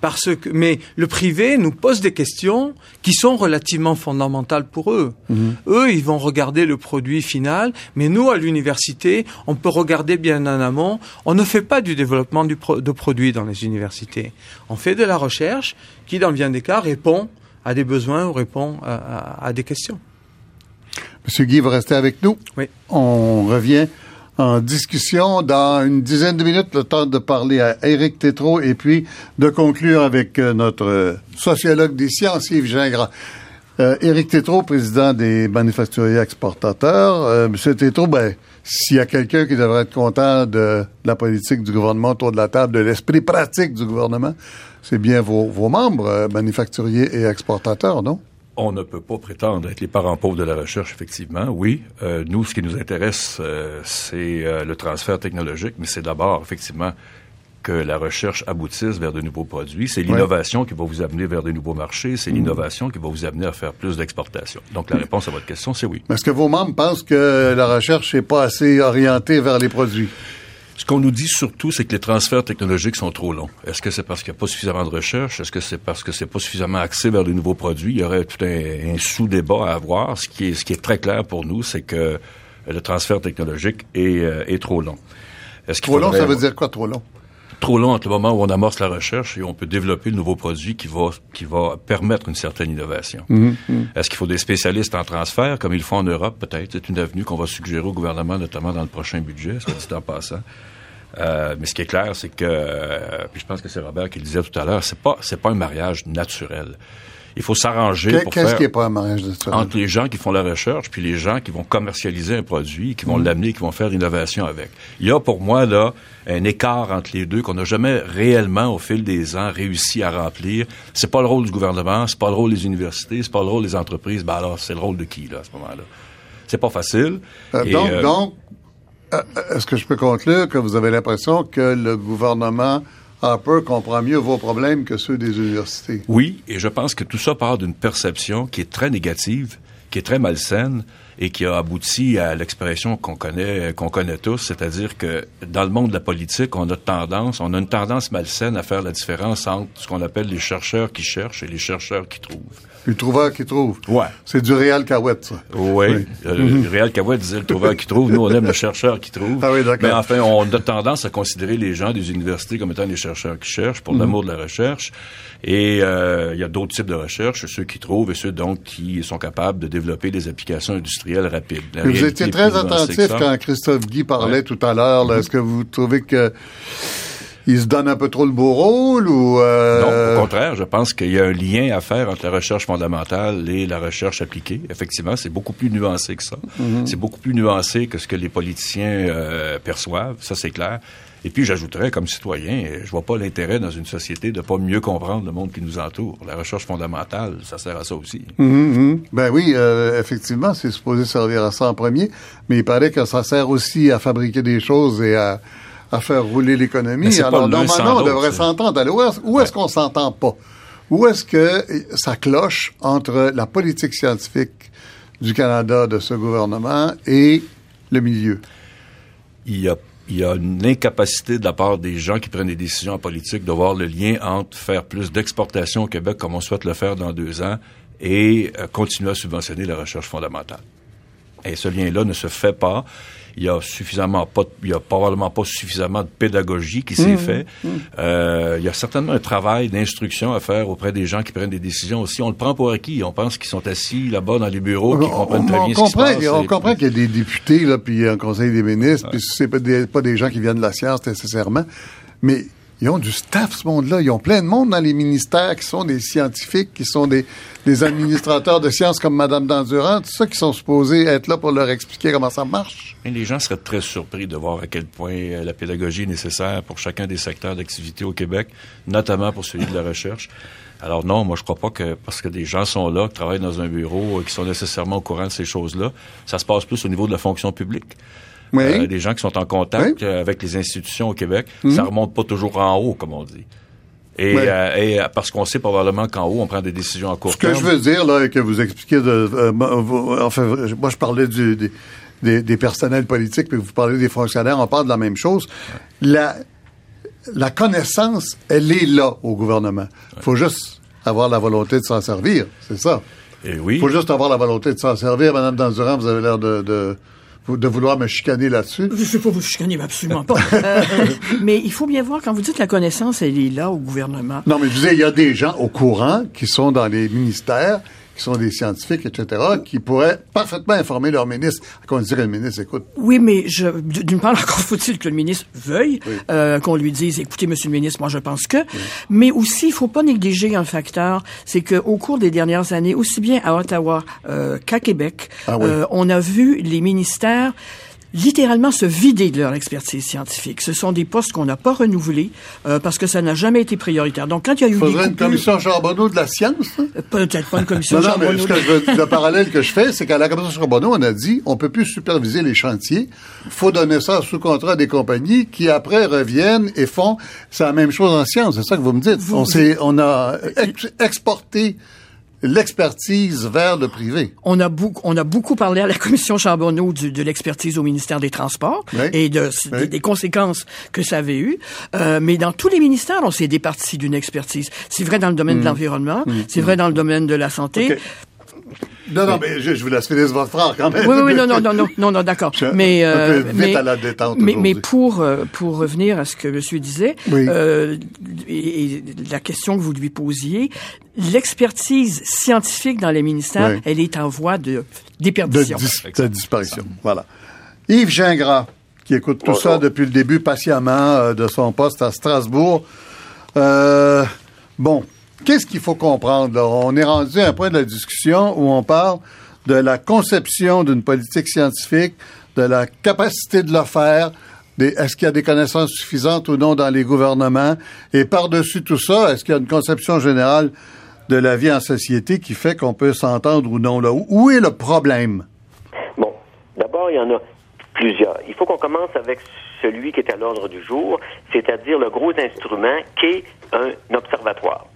parce que mais le privé nous pose des questions qui sont relativement fondamentales pour eux. Mhm. Eux, ils vont regarder le produit final, mais nous à l'université, on peut regarder bien en amont. On ne fait pas du développement du de produits dans les universités. On fait de la recherche qui, dans bien des cas, répond à des besoins ou répond à, à des questions. Monsieur Guy, vous restez avec nous. Oui. On revient en discussion dans une dizaine de minutes, le temps de parler à Éric Tétrault et puis de conclure avec euh, notre sociologue des sciences, Yves Gingras. Euh, Éric Tétrault, président des manufacturiers exportateurs. Euh, Monsieur Tétrault, ben, s'il y a quelqu'un qui devrait être content de la politique du gouvernement autour de la table, de l'esprit pratique du gouvernement, c'est bien vos, membres, euh, manufacturiers et exportateurs, non? On ne peut pas prétendre être les parents pauvres de la recherche, effectivement. Oui, euh, nous, ce qui nous intéresse, euh, c'est euh, le transfert technologique, mais c'est d'abord, effectivement, que la recherche aboutisse vers de nouveaux produits. C'est l'innovation qui va vous amener vers de nouveaux marchés. C'est mm. l'innovation qui va vous amener à faire plus d'exportation. Donc, la réponse à votre question, c'est oui. Est-ce que vos membres pensent que la recherche n'est pas assez orientée vers les produits? Ce qu'on nous dit surtout, c'est que les transferts technologiques sont trop longs. Est-ce que c'est parce qu'il n'y a pas suffisamment de recherche? Est-ce que c'est parce que c'est pas suffisamment axé vers de nouveaux produits? Il y aurait tout un, sous-débat à avoir. Ce qui, est, ce qui est très clair pour nous, c'est que le transfert technologique est, euh, est trop long. Est-ce trop long, ça veut dire quoi, trop long? Trop long entre le moment où on amorce la recherche et on peut développer le nouveau produit qui va, qui va permettre une certaine innovation. Mhm, mhm. Est-ce qu'il faut des spécialistes en transfert, comme ils le font en Europe, peut-être? C'est une avenue qu'on va suggérer au gouvernement, notamment dans le prochain budget, ce dit en passant. Euh, mais ce qui est clair, c'est que, euh, puis je pense que c'est Robert qui le disait tout à l'heure, c'est pas, c'est pas un mariage naturel. Il faut s'arranger pour Qu'est-ce qui n'est pas un mariage naturel? Entre les gens qui font la recherche, puis les gens qui vont commercialiser un produit, qui vont mm. l'amener, qui vont faire l'innovation avec. Il y a pour moi, là, un écart entre les deux qu'on n'a jamais réellement, au fil des ans, réussi à remplir. C'est pas le rôle du gouvernement, c'est pas le rôle des universités, c'est pas le rôle des entreprises. Ben alors, c'est le rôle de qui, là, à ce moment-là? C'est pas facile. Euh, donc, donc, euh, est-ce que je peux conclure que vous avez l'impression que le gouvernement Harper comprend mieux vos problèmes que ceux des universités? Oui, et je pense que tout ça part d'une perception qui est très négative, qui est très malsaine et qui a abouti à l'expression qu'on connaît, qu'on connaît tous, c'est-à-dire que dans le monde de la politique, on a tendance, on a une tendance malsaine à faire la différence entre ce qu'on appelle les chercheurs qui cherchent et les chercheurs qui trouvent. Le trouveur qui trouve. Ouais. C'est du réel Cahouette, ça. Oui. Euh, le réel Cahouette disait le trouveur qui trouve. Nous, on aime le chercheur qui trouve. Ah oui, d'accord. Mais enfin, on a tendance à considérer les gens des universités comme étant des chercheurs qui cherchent pour mhm. l'amour de la recherche. Et euh, il y a d'autres types de recherche, ceux qui trouvent et ceux donc qui sont capables de développer des applications industrielles rapides. vous étiez très attentif quand Christophe Guy parlait tout à l'heure. Est-ce que vous trouvez que il se donne un peu trop le beau rôle ou euh... Non, au contraire, je pense qu'il y a un lien à faire entre la recherche fondamentale et la recherche appliquée. Effectivement, c'est beaucoup plus nuancé que ça. Mhm. C'est beaucoup plus nuancé que ce que les politiciens euh, perçoivent, ça c'est clair. Et puis j'ajouterais, comme citoyen, je vois pas l'intérêt dans une société de pas mieux comprendre le monde qui nous entoure. La recherche fondamentale, ça sert à ça aussi. Mhm, mhm. Ben oui, euh, effectivement, c'est supposé servir à ça en premier, mais il paraît que ça sert aussi à fabriquer des choses et à à faire rouler l'économie. Alors, normalement, on devrait s'entendre. où est-ce qu'on s'entend pas? Où est-ce que ça cloche entre la politique scientifique du Canada, de ce gouvernement, et le milieu? Il y a il y a une incapacité de la part des gens qui prennent des décisions en politique de voir le lien entre faire plus d'exportation au Québec comme on souhaite le faire dans deux ans et euh, continuer à subventionner la recherche fondamentale. Et ce lien-là ne se fait pas il y a suffisamment pas, il y a probablement pas suffisamment de pédagogie qui s'est mmh. fait. Mmh. Euh, il y a certainement un travail d'instruction à faire auprès des gens qui prennent des décisions aussi. On le prend pour acquis. On pense qu'ils sont assis là-bas dans les bureaux, qu'ils comprennent très bien ce qui se passe. On comprend qu'il y a des députés, là, puis un conseil des ministres, puis c'est pas des, pas des gens qui viennent de la science nécessairement. Mais ils ont du staff, ce monde-là. Ils ont plein de monde dans les ministères qui sont des scientifiques, qui sont des, administrateurs de sciences comme Mme Dandurand, tout ça, qui sont supposés être là pour leur expliquer comment ça marche. Les gens seraient très surpris de voir à quel point euh, la pédagogie est nécessaire pour chacun des secteurs d'activité au Québec, notamment pour celui de la recherche. Alors non, moi je crois pas que parce que des gens sont là, qui travaillent dans un bureau, euh, qui sont nécessairement au courant de ces choses-là, ça se passe plus au niveau de la fonction publique. Oui. Euh, des gens qui sont en contact euh, avec les institutions au Québec, ça remonte pas toujours en haut, comme on dit. Et, Ouais. euh, et, euh, parce qu'on sait probablement qu'en haut, on prend des décisions à court Ce que terme. je veux dire, là, et que vous expliquez de, euh, vous- enfin, moi, je parlais du, des, des, des personnels politiques, puis vous parlez des fonctionnaires, on parle de la même chose. La, la connaissance, elle est là au gouvernement. Il faut juste avoir la volonté de s'en servir, c'est ça. Et oui. Il faut juste avoir la volonté de s'en servir. Madame Danzurand, vous avez l'air de, de, de vouloir me chicaner là-dessus? Je ne sais pas vous chicaner, mais absolument pas. Euh, <laughs> mais il faut bien voir, quand vous dites la connaissance, elle est là au gouvernement. Non, mais je disais, il y a des gens au courant qui sont dans les ministères, qui sont des scientifiques, etc., qui pourraient parfaitement informer leur ministre. Condition que le ministre écoute. Oui, mais je, d'une part, <laughs> encore faut-il que le ministre veuille euh, qu'on lui dise, écoutez, Monsieur le ministre, moi je pense que. Mais aussi, il faut pas négliger un facteur, c'est que au cours des dernières années, aussi bien à Ottawa euh, qu'à Québec, Ah oui. euh, on a vu les ministères littéralement se vider de leur expertise scientifique. Ce sont des postes qu'on n'a pas renouvelés euh, parce que ça n'a jamais été prioritaire. Donc, quand il y a eu Il des faudrait une commission Charbonneau de la science? Euh, peut-être pas une commission Non, non, mais Charbonneau ce que je veux- le parallèle que je fais, c'est qu'à la commission Charbonneau, on a dit, on peut plus superviser les chantiers. faut donner ça sous contrat à des compagnies qui, après, reviennent et font, c'est la même chose en science. C'est ça que vous me dites. Vous- on s'est, on a ex- exporté l'expertise vers le privé. On a, beaucoup, on a beaucoup parlé à la commission Charbonneau du- de l'expertise au ministère des Transports Oui. et de, Oui. des, des conséquences que ça avait eu. Euh, mais dans tous les ministères, on s'est départi d'une expertise. C'est vrai dans le domaine de l'environnement, c'est vrai dans le domaine de la santé. Non, non, mais je, je vous laisse finir votre frère quand même. Oui, oui, oui, non, non, non, non, non, non, d'accord. Mais, euh, vite mais, à la détente mais, pour euh, pour revenir à ce que Monsieur disait, Oui. euh, et, et la question que vous lui posiez, l'expertise scientifique dans les ministères, Oui. elle est en voie de de, déperdition. dis- de disparition. Voilà. Yves Gingras, qui écoute tout ça depuis le début patiemment euh, de son poste à Strasbourg. Euh, bon, qu'est-ce qu'il faut comprendre? là? On est rendu à un point de la discussion où on parle de la conception d'une politique scientifique, de la capacité de le faire, est-ce qu'il y a des connaissances suffisantes ou non dans les gouvernements, et par-dessus tout ça, est-ce qu'il y a une conception générale de la vie en société qui fait qu'on peut s'entendre ou non là? Où- est le problème? Bon, d'abord, il y en a plusieurs. Il faut qu'on commence avec celui qui est à l'ordre du jour, c'est-à-dire le gros instrument qui est un observatoire.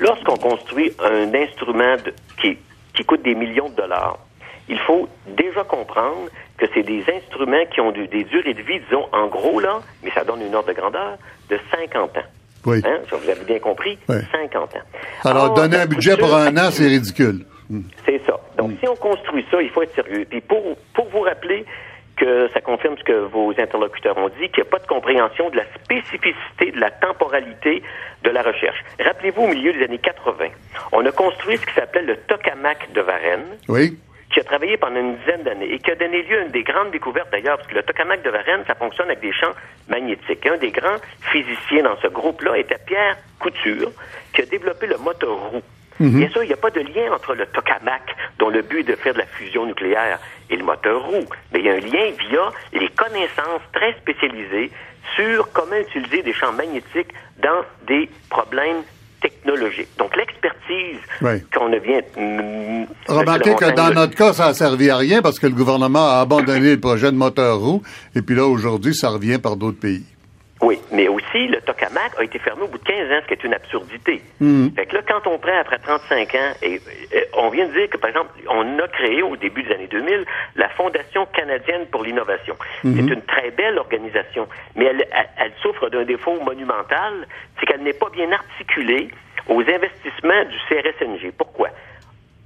Lorsqu'on construit un instrument de- qui, qui coûte des millions de dollars, il faut déjà comprendre que c'est des instruments qui ont du- des durées de vie, disons, en gros, là, mais ça donne une ordre de grandeur, de 50 ans. Oui. Hein? Vous avez bien compris? Oui. 50 ans. Alors, Or, donner un budget pour un an, c'est ridicule. c'est ça. Donc, si on construit ça, il faut être sérieux. Puis pour, pour vous rappeler que ça confirme ce que vos interlocuteurs ont dit, qu'il n'y a pas de compréhension de la spécificité, de la temporalité de la recherche. Rappelez-vous, au milieu des années 80, on a construit ce qui s'appelait le tokamak de Varennes, Oui. qui a travaillé pendant une dizaine d'années et qui a donné lieu à une des grandes découvertes d'ailleurs, parce que le tokamak de Varennes, ça fonctionne avec des champs magnétiques. Un des grands physiciens dans ce groupe-là était Pierre Couture, qui a développé le moteur roue. Bien sûr, il n'y a pas de lien entre le tokamak, dont le but est de faire de la fusion nucléaire, et le moteur roue. Mais il y a un lien via les connaissances très spécialisées sur comment utiliser des champs magnétiques dans des problèmes technologiques. Donc, l'expertise Oui. qu'on vient... mm, Remarquez que dans notre cas, ça n'a servi à rien parce que le gouvernement a abandonné le projet de moteur roue. Et puis là, aujourd'hui, ça revient par d'autres pays. Oui, mais aussi, le tokamak a été fermé au bout de 15 ans, ce qui est une absurdité. Fait que là, quand on prend après 35 ans, et, on vient de dire que, par exemple, on a créé au début des années 2000 la Fondation canadienne pour l'innovation. C'est une très belle organisation, mais elle, elle- elle souffre d'un défaut monumental, c'est qu'elle n'est pas bien articulée aux investissements du CRSNG. Pourquoi?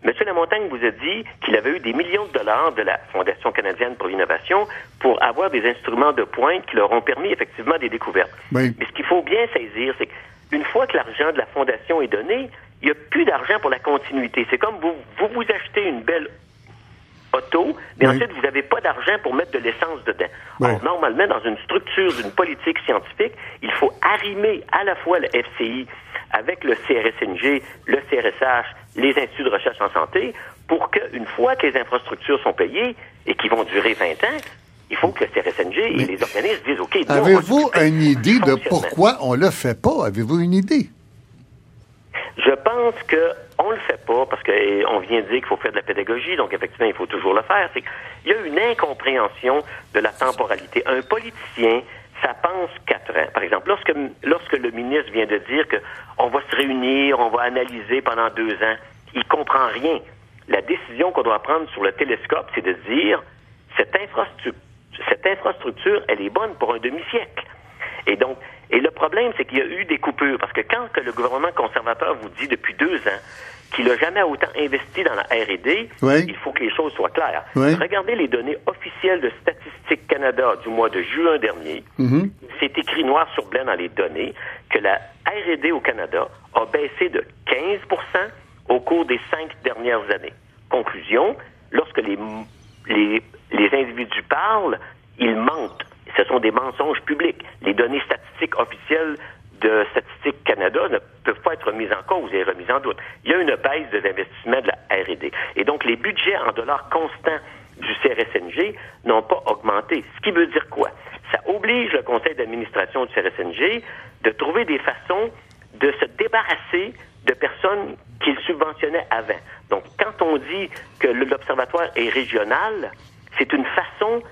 Monsieur Lamontagne vous a dit qu'il avait eu des millions de dollars de la Fondation canadienne pour l'innovation pour avoir des instruments de pointe qui leur ont permis effectivement des découvertes. Oui. Mais ce qu'il faut bien saisir, c'est qu'une fois que l'argent de la Fondation est donné, il n'y a plus d'argent pour la continuité. C'est comme vous, vous vous achetez une belle auto, mais Oui. ensuite, vous n'avez pas d'argent pour mettre de l'essence dedans. Oui. Or, normalement, dans une structure d'une politique scientifique, il faut arrimer à la fois le FCI avec le CRSNG, le CRSH, les instituts de recherche en santé, pour qu'une fois que les infrastructures sont payées et qui vont durer 20 ans, il faut que le CRSNG et les organismes disent, OK, Avez-vous une idée de pourquoi on le fait pas? Avez-vous une idée? Je pense que on le fait pas parce que eh, vient de dire qu'il faut faire de la pédagogie, donc effectivement il faut toujours le faire. C'est qu'il y a une incompréhension de la temporalité. Un politicien, ça pense quatre ans. Par exemple, lorsque le ministre vient de dire que on va se réunir, on va analyser pendant deux ans, il comprend rien. La décision qu'on doit prendre sur le télescope, c'est de dire cette infrastructure, elle est bonne pour un demi-siècle. Et donc, et le problème, c'est qu'il y a eu des coupures, parce que quand le gouvernement conservateur vous dit depuis deux ans qu'il n'a jamais autant investi dans la R&D, Oui. il faut que les choses soient claires. Oui. Regardez les données officielles de Statistique Canada du mois de juin dernier. Mhm. C'est écrit noir sur blanc dans les données que la R&D au Canada a baissé de 15% au cours des cinq dernières années. Conclusion, lorsque les, les, les individus parlent, ils mentent. Ce sont des mensonges publics. Les données statistiques officielles de Statistique Canada ne peuvent pas être remises en cause et remises en doute. Il y a une baisse des investissements de la R&D. Et donc, les budgets en dollars constants du CRSNG n'ont pas augmenté. Ce qui veut dire quoi? Ça oblige le conseil d'administration du CRSNG de trouver des façons de se débarrasser de personnes qu'il subventionnait avant. Donc, quand on dit que l'observatoire est régional, c'est une façon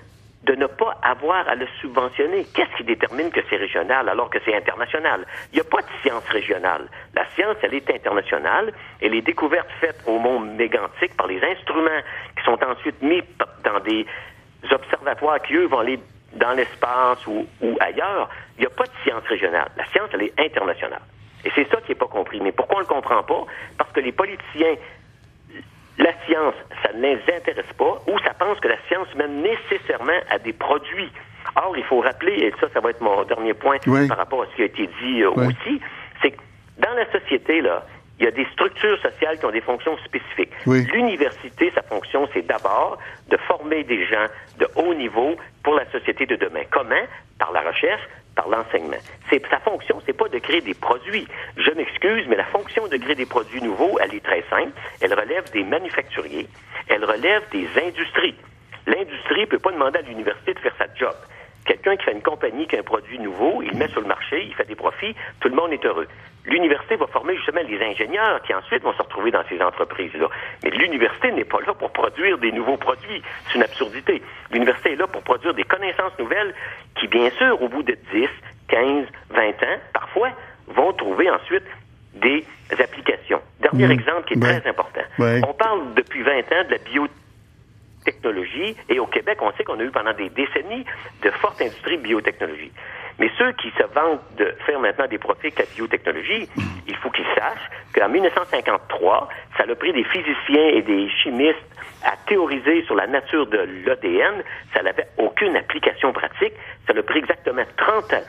de ne pas avoir à le subventionner. Qu'est-ce qui détermine que c'est régional alors que c'est international? Il n'y a pas de science régionale. La science, elle est internationale et les découvertes faites au monde mégantique par les instruments qui sont ensuite mis dans des observatoires qui, eux, vont aller dans l'espace ou ailleurs, il n'y a pas de science régionale. La science, elle est internationale. Et c'est ça qui n'est pas compris. Mais pourquoi on ne le comprend pas? Parce que les politiciens la science, ça ne les intéresse pas, ou ça pense que la science mène nécessairement à des produits. Or, il faut rappeler, et ça, ça va être mon dernier point Oui. par rapport à ce qui a été dit euh, Oui. aussi, c'est que dans la société, là, il y a des structures sociales qui ont des fonctions spécifiques. Oui. L'université, sa fonction, c'est d'abord de former des gens de haut niveau pour la société de demain. Comment? Par la recherche, par l'enseignement. C'est, sa fonction, c'est pas de créer des produits. Je m'excuse, mais la fonction de créer des produits nouveaux, elle est très simple. Elle relève des manufacturiers. Elle relève des industries. L'industrie peut pas demander à l'université de faire sa job. Quelqu'un qui fait une compagnie qui a un produit nouveau, il le met sur le marché, il fait des profits, tout le monde est heureux. L'université va former justement les ingénieurs qui ensuite vont se retrouver dans ces entreprises-là. Mais l'université n'est pas là pour produire des nouveaux produits. C'est une absurdité. L'université est là pour produire des connaissances nouvelles qui, bien sûr, au bout de 10, 15, 20 ans, parfois, vont trouver ensuite des applications. Dernier Mm. exemple qui est Ouais. très important. Ouais. On parle depuis 20 ans de la bio technologie. Et au Québec, on sait qu'on a eu pendant des décennies de fortes industries de biotechnologie. Mais ceux qui se vantent de faire maintenant des profits avec la biotechnologie, il faut qu'ils sachent qu'en 1953, ça a pris des physiciens et des chimistes à théoriser sur la nature de l'ADN. Ça n'avait aucune application pratique. Ça a pris exactement 30 ans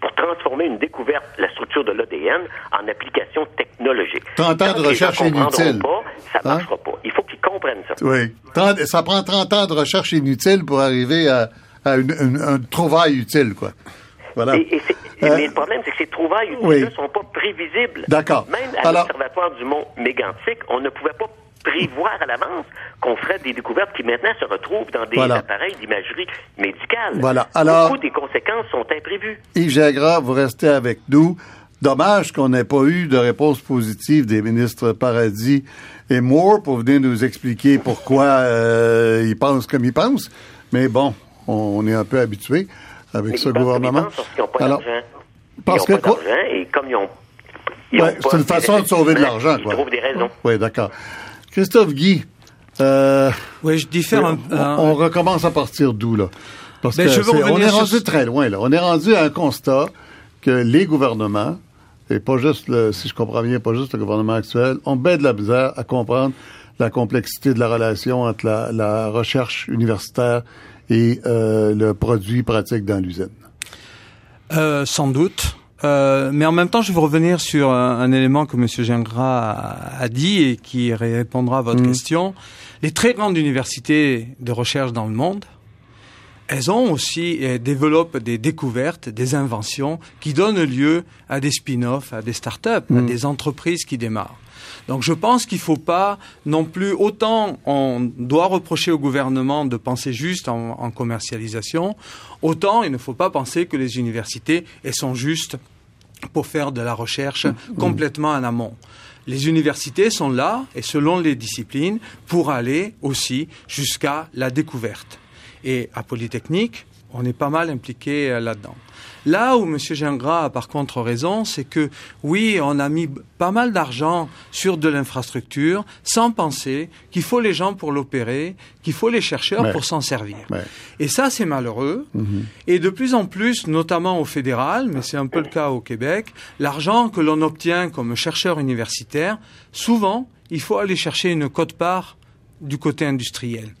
pour transformer une découverte, la structure de l'ADN, en application technologique. 30 ans de recherche inutile. Pas, ça Hein? marchera pas. Il faut qu'ils comprennent ça. Oui. 30 ça prend 30 ans de recherche inutile pour arriver à, à une, une- un trouvaille utile, quoi. Voilà. Et, Euh, mais le problème, c'est que ces trouvailles oui. ne sont pas prévisibles. D'accord. Même à l'Observatoire du Mont Mégantic, on ne pouvait pas prévoir à l'avance qu'on ferait des découvertes qui maintenant se retrouvent dans des Voilà. appareils d'imagerie médicale. Voilà. Alors- Beaucoup des conséquences sont imprévues. Yves Gingras, vous restez avec nous. Dommage qu'on n'ait pas eu de réponse positive des ministres Paradis et Moore pour venir nous expliquer pourquoi euh, ils pensent comme ils pensent. Mais bon, on est un peu habitué avec Mais ce ils pensent comme ils gouvernement. pensent parce qu'ils n'ont pas Alors, d'argent. parce ils n'ont que pas quoi- d'argent et comme ils ont... ils Ouais, ont pas c'est une façon de sauver de l'argent, Ils quoi. trouvent des raisons. Oui, d'accord. Christophe Guy, euh, Oui, je diffère un, on, un- on recommence à partir d'où, là? Parce Ben, que je veux c'est- on est rendu très loin, là. On est rendu à un constat que les gouvernements, et pas juste, le, si je comprends bien, pas juste le gouvernement actuel, ont bien de la misère à comprendre la complexité de la relation entre la, la recherche universitaire et euh, le produit pratique dans l'usine. Euh, sans doute. Euh, mais en même temps, je veux revenir sur un, un élément que M. Gingras a, a, dit et qui répondra à votre Mhm. question. Les très grandes universités de recherche dans le monde, elles ont aussi euh, développent des découvertes, des inventions qui donnent lieu à des spin-offs, à des start-up, à Mhm. des entreprises qui démarrent. Donc je pense qu'il faut pas non plus autant on doit reprocher au gouvernement de penser juste en, en commercialisation, autant il ne faut pas penser que les universités elles sont justes pour faire de la recherche complètement en amont. Les universités sont là, et selon les disciplines, pour aller aussi jusqu'à la découverte. Et à Polytechnique, on est pas mal impliqué euh, là-dedans. Là où M. Gingras a par contre raison, c'est que oui, on a mis pas mal d'argent sur de l'infrastructure sans penser qu'il faut les gens pour l'opérer, qu'il faut les chercheurs Ouais. pour s'en servir. Ouais. Et ça, c'est malheureux. Mhm. Et de plus en plus, notamment au fédéral, mais c'est un peu le cas au Québec, l'argent que l'on obtient comme chercheur universitaire, souvent, il faut aller chercher une cote-part du côté industriel.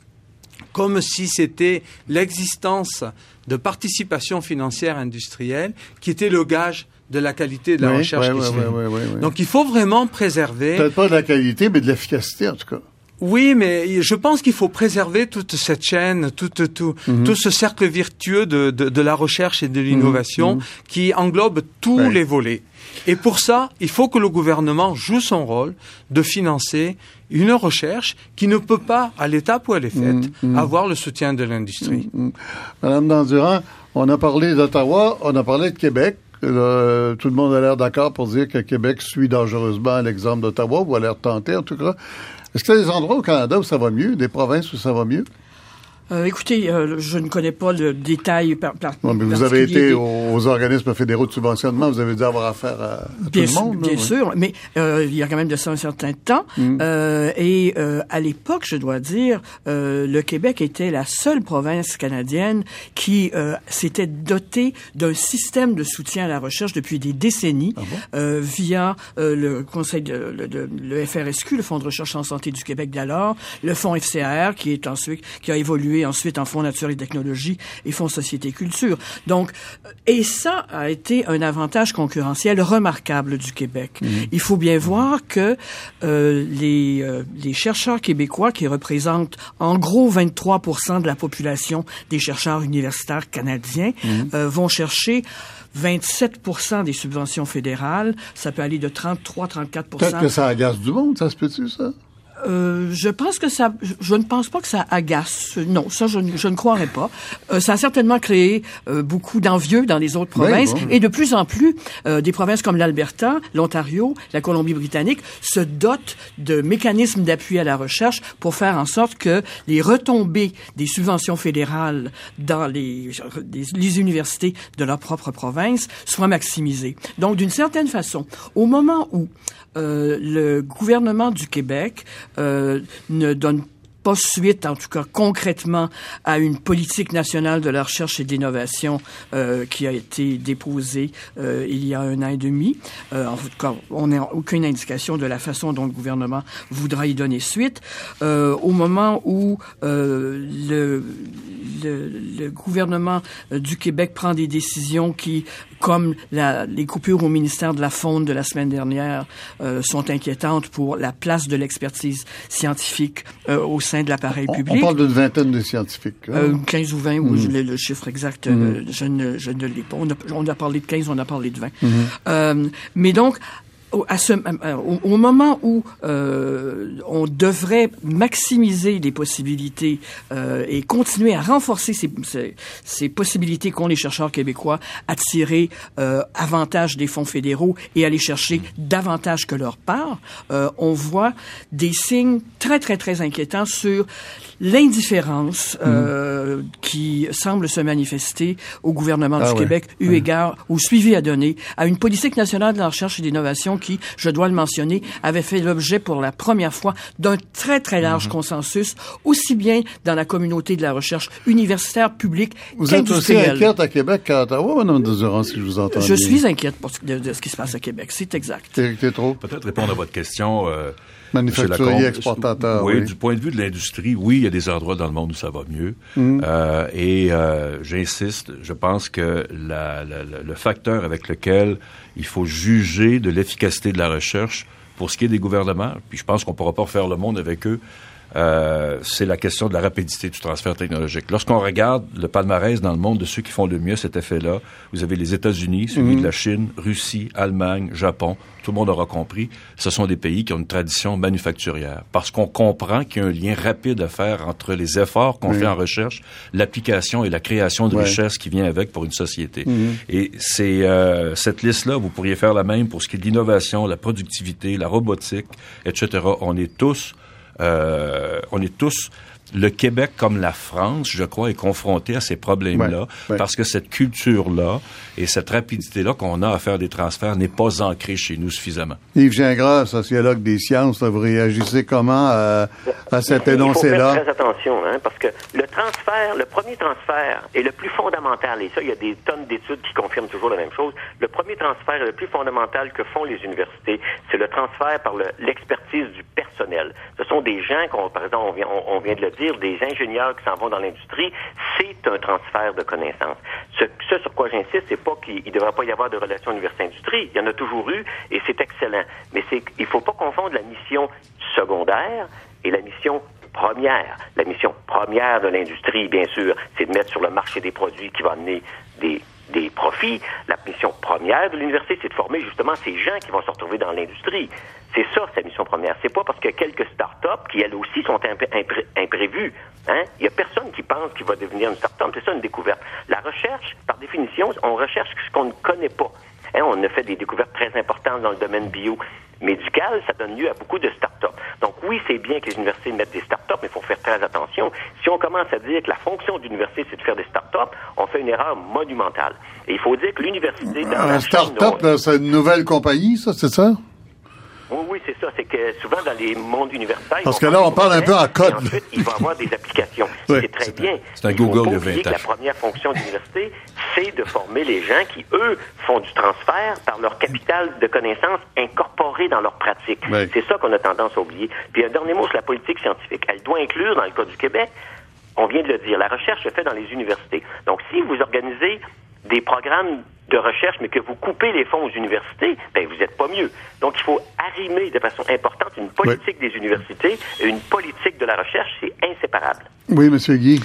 Comme si c'était l'existence de participation financière industrielle qui était le gage de la qualité de la Oui, recherche qui se fait. Donc il faut vraiment préserver Peut-être pas de la qualité, mais de l'efficacité, en tout cas. oui, mais je pense qu'il faut préserver toute cette chaîne, tout, tout, Mhm. tout ce cercle vertueux de, de, de la recherche et de l'innovation Mhm. qui englobe tous les volets. Et pour ça, il faut que le gouvernement joue son rôle de financer une recherche qui ne peut pas, à l'étape où elle est faite, Mhm. avoir le soutien de l'industrie. Mm. Madame Dandurand, on a parlé d'Ottawa, on a parlé de Québec. Euh, tout le monde a l'air d'accord pour dire que Québec suit dangereusement l'exemple d'Ottawa, ou a l'air tenté en tout cas. Est-ce qu'il y a des endroits au Canada où ça va mieux, des provinces où ça va mieux? Euh, écoutez, euh, je ne connais pas le détail par, par Non, mais vous avez été des- aux, organismes fédéraux de subventionnement, vous avez dû avoir affaire à, à tout Bien, le sûr, monde. bien sûr, mais euh, il y a quand même de ça un certain temps. Mm. Euh, et euh, à l'époque, je dois dire, euh, le Québec était la seule province canadienne qui euh, s'était dotée d'un système de soutien à la recherche depuis des décennies Ah euh, via euh, le Conseil de, le, de- le FRSQ, le Fonds de recherche en santé du Québec d'alors, le Fonds FCR qui est ensuite qui a évolué ensuite en Fonds nature et technologie et Fonds société culture. Donc, euh, et ça a été un avantage concurrentiel remarquable du Québec. Il faut bien voir que euh, les, euh, les chercheurs québécois, qui représentent en gros 23% de la population des chercheurs universitaires canadiens, euh, vont chercher 27 des subventions fédérales. Ça peut aller de 33-34% Peut-être que ça agace du monde, ça se peut-tu, ça? Euh, je pense que ça, je, je ne pense pas que ça agace. Non, ça, je, ne- je ne croirais pas. Euh, ça a certainement créé euh, beaucoup d'envieux dans les autres Oui, provinces. bon. Et de plus en plus, euh, des provinces comme l'Alberta, l'Ontario, la Colombie-Britannique se dotent de mécanismes d'appui à la recherche pour faire en sorte que les retombées des subventions fédérales dans les, les, les universités de leur propre province soient maximisées. Donc, d'une certaine façon, au moment où euh, le gouvernement du Québec ne donne pas suite, en tout cas concrètement, à une politique nationale de la recherche et de l'innovation euh, qui a été déposée euh, il y a un an et demi. Euh, en tout cas, on n'a aucune indication de la façon dont le gouvernement voudra y donner suite. Euh, au moment où euh, le, le, le gouvernement du Québec prend des décisions qui, comme la, les coupures au ministère de la Faune de la semaine dernière, euh, sont inquiétantes pour la place de l'expertise scientifique au sein de l'appareil On, public. on parle d'une vingtaine de scientifiques. hein. Euh, 15 ou 20, ou Mhm. je l'ai- le chiffre exact, euh, je ne, je ne l'ai pas. On a, on a parlé de 15, on a parlé de 20. Mhm. Euh, mais donc, au, à ce, euh, au, au moment où euh, on devrait maximiser les possibilités euh, et continuer à renforcer ces, ces, ces possibilités qu'ont les chercheurs québécois à tirer euh, avantage des fonds fédéraux et aller chercher davantage que leur part, euh, on voit des signes très, très, très inquiétants sur l'indifférence euh, qui semble se manifester au gouvernement Ah du ouais. Québec, eu Ouais. égard au suivi à donner à une politique nationale de la recherche et d'innovation qui, je dois le mentionner, avait fait l'objet pour la première fois d'un très, très large Mhm. consensus, aussi bien dans la communauté de la recherche universitaire, publique Vous êtes aussi inquiète à Québec qu'à Ottawa, Mme Durand, si je vous entends Je bien? suis inquiète pour ce- de, de ce qui se passe à Québec, c'est exact. T'es, t'es trop. Peut-être répondre à votre question. euh, Manufacturier, exportateur. Oui, du point de vue de l'industrie, oui, il y a des endroits dans le monde où ça va mieux. Mm. Euh, et euh, j'insiste, je pense que la, la, la- le facteur avec lequel il faut juger de l'efficacité de la recherche pour ce qui est des gouvernements, puis je pense qu'on ne pourra pas refaire le monde avec eux, euh, c'est la question de la rapidité du transfert technologique. Lorsqu'on regarde le palmarès dans le monde de ceux qui font le mieux cet effet-là, vous avez les États-Unis, suivi de la Chine, Russie, Allemagne, Japon. Tout le monde aura compris. Ce sont des pays qui ont une tradition manufacturière. Parce qu'on comprend qu'il y a un lien rapide à faire entre les efforts qu'on fait en recherche, l'application et la création de Ouais. richesse qui vient avec pour une société. Et c'est euh, cette liste-là, vous pourriez faire la même pour ce qui est de l'innovation, la productivité, la robotique, etc. On est tous on est tous le Québec comme la France, je crois, est confronté à ces problèmes-là Ouais, ouais. parce que cette culture-là et cette rapidité-là qu'on a à faire des transferts n'est pas ancrée chez nous suffisamment. Yves Gingras, sociologue des sciences, là, vous réagissez comment à, à cet Il faut faire énoncé-là? très attention, hein, parce que le transfert, le premier transfert est le plus fondamental, et ça, il y a des tonnes d'études qui confirment toujours la même chose. Le premier transfert le plus fondamental que font les universités, c'est le transfert par le- l'expertise du personnel. Ce sont des gens, qu'on, par exemple, on vient, on, on vient de le dire, des ingénieurs qui s'en vont dans l'industrie. C'est un transfert de connaissances. Ce, ce sur quoi j'insiste, c'est pas qu'il ne devrait pas y avoir de relation université-industrie. Il y en a toujours eu, et c'est excellent. Mais c'est, il faut pas confondre la mission secondaire et la mission première. La mission première de l'industrie, bien sûr, c'est de mettre sur le marché des produits qui vont amener des, des profits. La mission première de l'université, c'est de former justement ces gens qui vont se retrouver dans l'industrie. C'est ça, sa mission première. C'est pas parce qu'il y a quelques start-up qui, elles aussi, sont impré- impré- imprévues. Hein? Il y a personne qui pense qu'il va devenir une start-up. C'est ça, une découverte. La recherche, par définition, on recherche ce qu'on ne connaît pas. Hein, on a fait des découvertes très importantes dans le domaine biomédical. Ça donne lieu à beaucoup de start-up. Donc oui, c'est bien que les universités mettent des start-up, mais il faut faire très attention. Si on commence à dire que la fonction de l'université, c'est de faire des start-up, on fait une erreur monumentale. Et il faut dire que l'université... Un start-up, c'est une nouvelle compagnie, ça, c'est ça? Oui, oui, c'est ça. C'est que souvent dans les mondes universitaires. Parce que là, on parle un peu en code, Ensuite, il va avoir des applications. <laughs> Oui. C'est très bien. c'est un Google de oublier 20 que ans. La première fonction de l'université, c'est de former les gens qui, eux, font du transfert par leur capital de connaissances incorporé dans leur pratique. Oui. C'est ça qu'on a tendance à oublier. Puis un dernier mot sur la politique scientifique. Elle doit inclure, dans le cas du Québec, on vient de le dire, la recherche se fait dans les universités. Donc, si vous organisez des programmes de recherche, mais que vous coupez les fonds aux universités, ben vous n'êtes pas mieux. Donc, il faut arrimer de façon importante une politique des universités et une politique de la recherche, c'est inséparable. Oui, Monsieur Guy.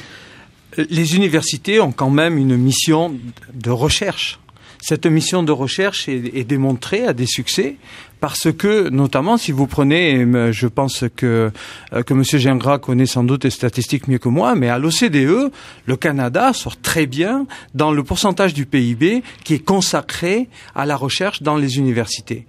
Les universités ont quand même une mission de recherche. Cette mission de recherche est, est démontrée à des succès parce que, notamment, si vous prenez, euh, je pense que euh, que Monsieur Gingras connaît sans doute les statistiques mieux que moi, mais à l'OCDE, le Canada sort très bien dans le pourcentage du PIB qui est consacré à la recherche dans les universités.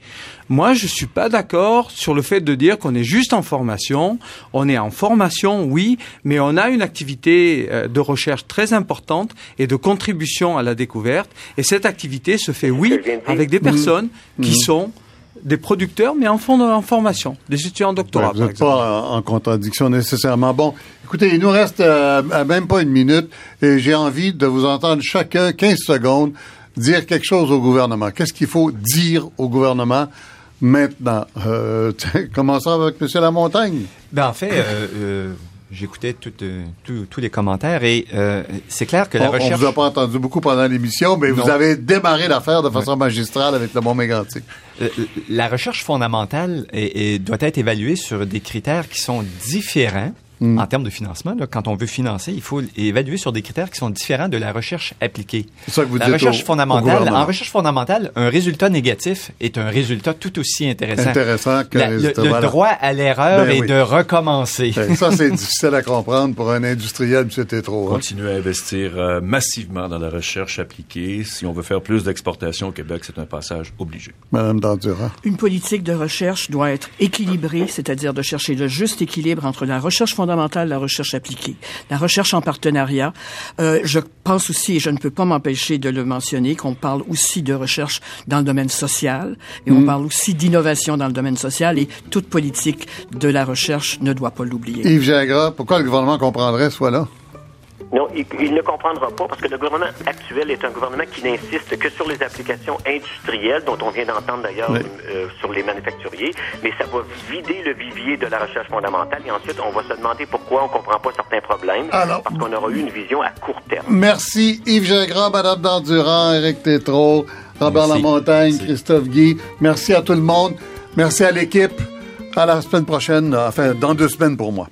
Moi, je suis pas d'accord sur le fait de dire qu'on est juste en formation. On est en formation, oui, mais on a une activité euh, de recherche très importante et de contribution à la découverte. Et cette activité se fait, oui, avec des personnes qui sont des producteurs, mais en, fond, en formation, des étudiants en doctorat, Ouais, vous n'êtes pas en, contradiction nécessairement. Bon, écoutez, il nous reste euh, à même pas une minute et j'ai envie de vous entendre chacun 15 secondes dire quelque chose au gouvernement. Qu'est-ce qu'il faut dire au gouvernement maintenant? Euh, <laughs> commençons avec M. Lamontagne. Ben, en fait, euh, euh, j'écoutais euh, tous les commentaires et euh, c'est clair que la on, recherche... on vous a pas entendu beaucoup pendant l'émission, mais vous Non. avez démarré l'affaire de façon magistrale avec le bon mégantic. Euh, la recherche fondamentale est- est- doit être évaluée sur des critères qui sont différents Mm. en termes de financement. là. quand on veut financer, il faut évaluer sur des critères qui sont différents de la recherche appliquée. C'est ça que vous la dites recherche au- fondamentale, en recherche fondamentale, un résultat négatif est un résultat tout aussi intéressant. Intéressant que La- le, droit à l'erreur Ben et oui. de recommencer. Ben, Ça, c'est <laughs> difficile à comprendre pour un industriel, M. Tétro. hein. Continuer à investir euh, massivement dans la recherche appliquée. Si on veut faire plus d'exportation au Québec, c'est un passage obligé. Madame Dandurand. Une politique de recherche doit être équilibrée, c'est-à-dire de chercher le juste équilibre entre la recherche fondamentale et la recherche appliquée. La recherche en partenariat. Euh, je pense aussi, et je ne peux pas m'empêcher de le mentionner, qu'on parle aussi de recherche dans le domaine social et on parle aussi d'innovation dans le domaine social et toute politique de la recherche ne doit pas l'oublier. Yves Gingras, pourquoi le gouvernement comprendrait soit là? Non, il, il, ne comprendra pas parce que le gouvernement actuel est un gouvernement qui n'insiste que sur les applications industrielles, dont on vient d'entendre d'ailleurs Oui. euh, sur les manufacturiers, mais ça va vider le vivier de la recherche fondamentale et ensuite on va se demander pourquoi on comprend pas certains problèmes Alors- parce qu'on aura eu une vision à court terme. Merci Yves Gingras, Madame Dandurand, Éric Tétrault, Robert Merci. Lamontagne, Merci. Christophe Guy. Merci à tout le monde. Merci à l'équipe. À la semaine prochaine, enfin dans deux semaines pour moi.